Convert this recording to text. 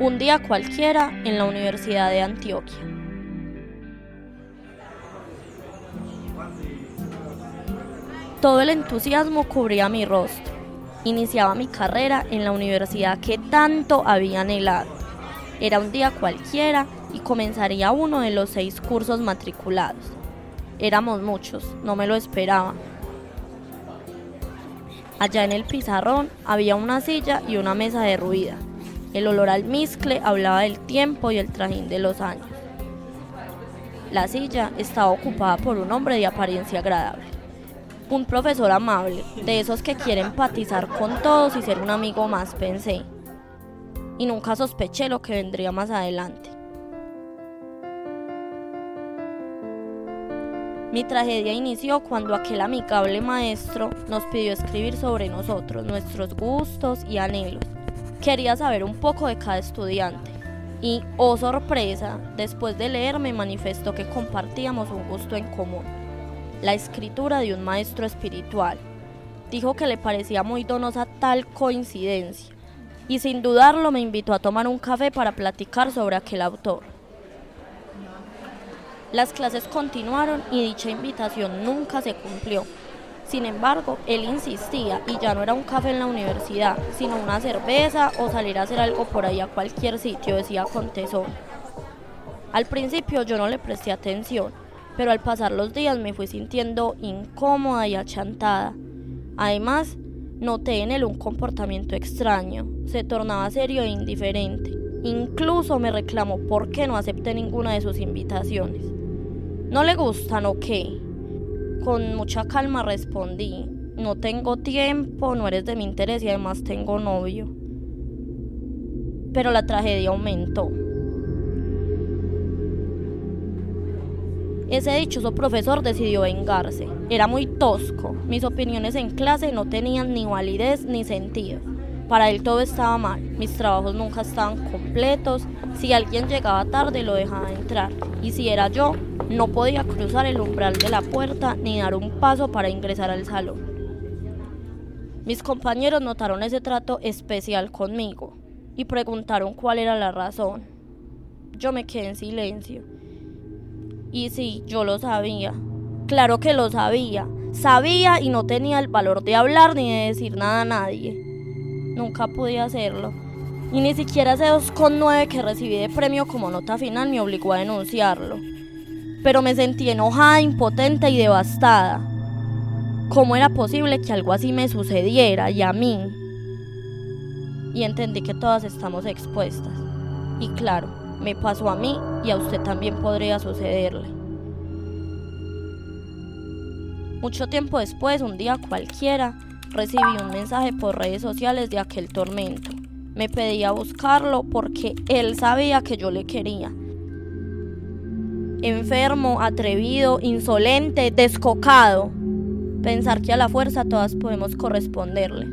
Un día cualquiera en la Universidad de Antioquia. Todo el entusiasmo cubría mi rostro. Iniciaba mi carrera en la universidad que tanto había anhelado. Era un día cualquiera y comenzaría uno de los seis cursos matriculados. Éramos muchos, no me lo esperaba. Allá en el pizarrón había una silla y una mesa derruida. El olor al mezcle hablaba del tiempo y el trajín de los años. La silla estaba ocupada por un hombre de apariencia agradable. Un profesor amable, de esos que quieren empatizar con todos y ser un amigo más, pensé. Y nunca sospeché lo que vendría más adelante. Mi tragedia inició cuando aquel amigable maestro nos pidió escribir sobre nosotros, nuestros gustos y anhelos. Quería saber un poco de cada estudiante. Y, oh sorpresa, después de leer me manifestó que compartíamos un gusto en común, la escritura de un maestro espiritual. Dijo que le parecía muy donosa tal coincidencia, y sin dudarlo me invitó a tomar un café para platicar sobre aquel autor. Las clases continuaron y dicha invitación nunca se cumplió. Sin embargo, él insistía y ya no era un café en la universidad, sino una cerveza o salir a hacer algo por ahí a cualquier sitio, decía con tesón. Al principio yo no le presté atención, pero al pasar los días me fui sintiendo incómoda y achantada. Además, noté en él un comportamiento extraño, se tornaba serio e indiferente. Incluso me reclamó por qué no acepté ninguna de sus invitaciones. ¿No le gustan o qué? Con mucha calma respondí, no tengo tiempo, no eres de mi interés y además tengo novio. Pero la tragedia aumentó. Ese dichoso profesor decidió vengarse. Era muy tosco. Mis opiniones en clase no tenían ni validez ni sentido. Para él todo estaba mal, mis trabajos nunca estaban completos, si alguien llegaba tarde lo dejaba entrar, y si era yo, no podía cruzar el umbral de la puerta ni dar un paso para ingresar al salón. Mis compañeros notaron ese trato especial conmigo y preguntaron cuál era la razón. Yo me quedé en silencio. Y sí, yo lo sabía. Claro que lo sabía. Sabía y no tenía el valor de hablar ni de decir nada a nadie. Nunca pude hacerlo. Y ni siquiera ese 2,9 que recibí de premio como nota final me obligó a denunciarlo pero me sentí enojada, impotente y devastada. ¿Cómo era posible que algo así me sucediera y a mí? Y entendí que todas estamos expuestas. Y claro, me pasó a mí y a usted también podría sucederle. Mucho tiempo después, un día cualquiera, recibí un mensaje por redes sociales de aquel tormento. Me pedía buscarlo porque él sabía que yo le quería enfermo, atrevido, insolente, descocado. Pensar que a la fuerza todas podemos corresponderle.